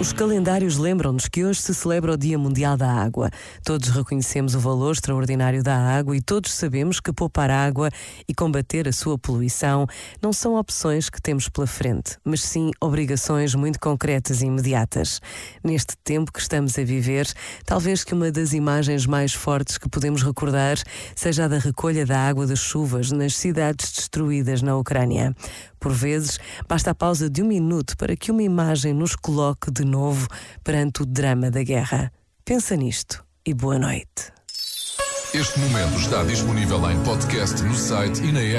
Os calendários lembram-nos que hoje se celebra o Dia Mundial da Água. Todos reconhecemos o valor extraordinário da água e todos sabemos que poupar água e combater a sua poluição não são opções que temos pela frente, mas sim obrigações muito concretas e imediatas. Neste tempo que estamos a viver, talvez que uma das imagens mais fortes que podemos recordar seja a da recolha da água das chuvas nas cidades destruídas na Ucrânia. Por vezes, basta a pausa de um minuto para que uma imagem nos coloque de novo perante o drama da guerra. Pensa nisto e boa noite. Este momento está disponível em podcast no site e na app.